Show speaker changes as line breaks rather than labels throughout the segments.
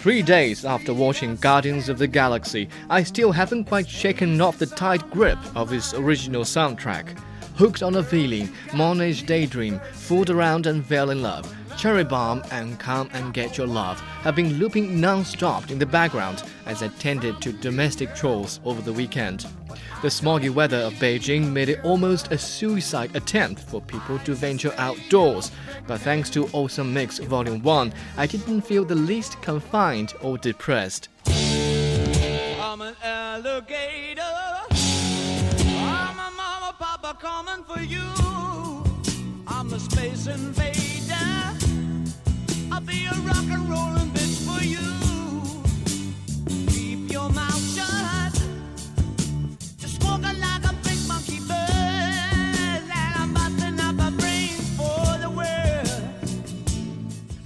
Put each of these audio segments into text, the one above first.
Three days after watching Guardians of the Galaxy, I still haven't quite shaken off the tight grip of its original soundtrack. Hooked on a Feeling, Monet's Daydream, Fooled Around and Fell in Love, Cherry Bomb and Come and Get Your Love have been looping non-stop in the background as I tended to domestic chores over the weekend. The smoggy weather of Beijing made it almost a suicide attempt for people to venture outdoors. But thanks to Awesome Mix Volume 1, I didn't feel the least confined or depressed. Space invader. I'll be a rock and rollin' bitch for you.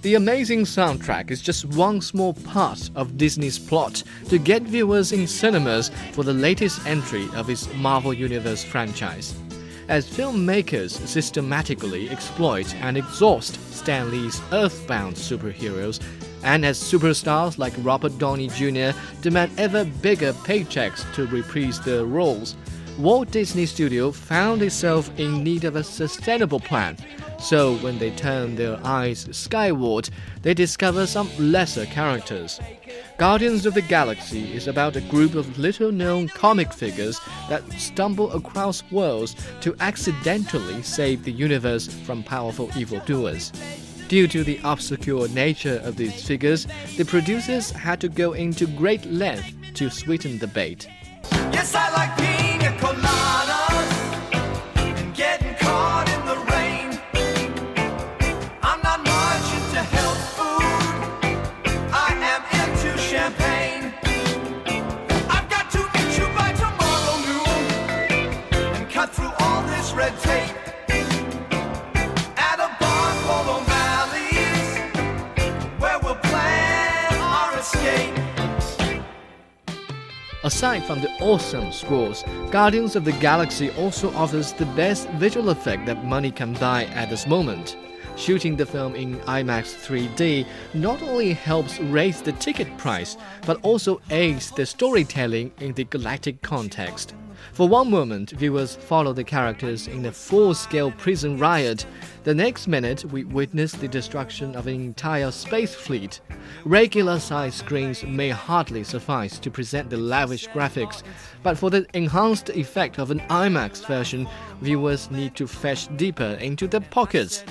The amazing soundtrack is just one small part of Disney's plot to get viewers in cinemas for the latest entry of its Marvel Universe franchise. As filmmakers systematically exploit and exhaust Stan Lee's earthbound superheroes, and as superstars like Robert Downey Jr. demand ever bigger paychecks to reprise their roles, Walt Disney Studio found itself in need of a sustainable plan so when they turn their eyes skyward, they discover some lesser characters. Guardians of the Galaxy is about a group of little known comic figures that stumble across worlds to accidentally save the universe from powerful evildoers. Due to the obscure nature of these figures, the producers had to go into great length to sweeten the bait. Yes, Mama. Aside from the awesome scores, Guardians of the Galaxy also offers the best visual effect that money can buy at this moment. Shooting the film in IMAX 3D not only helps raise the ticket price, but also aids the storytelling in the galactic context. For one moment, viewers follow the characters in a full scale prison riot. The next minute, we witness the destruction of an entire space fleet. Regular sized screens may hardly suffice to present the lavish graphics, but for the enhanced effect of an IMAX version, viewers need to fetch deeper into their pockets.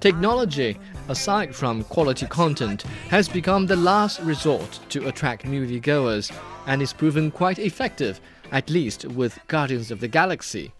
Technology, aside from quality content, has become the last resort to attract moviegoers and is proven quite effective at least with Guardians of the Galaxy.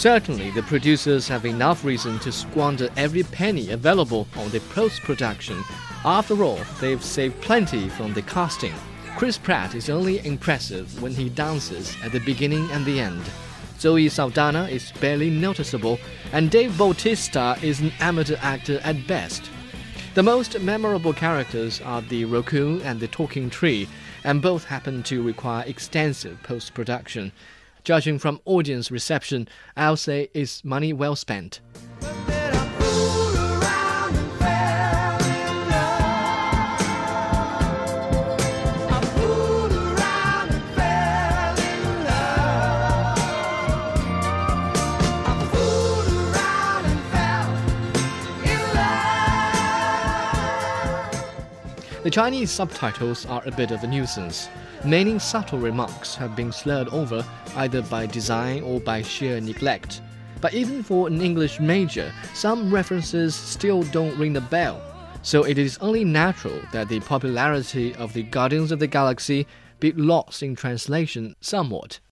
Certainly, the producers have enough reason to squander every penny available on the post production. After all, they've saved plenty from the casting. Chris Pratt is only impressive when he dances at the beginning and the end. Zoe Saldana is barely noticeable, and Dave Bautista is an amateur actor at best. The most memorable characters are the raccoon and the talking tree, and both happen to require extensive post production. Judging from audience reception, I'll say it's money well spent. The Chinese subtitles are a bit of a nuisance. Many subtle remarks have been slurred over either by design or by sheer neglect. But even for an English major, some references still don't ring the bell. So it is only natural that the popularity of the Guardians of the Galaxy be lost in translation somewhat.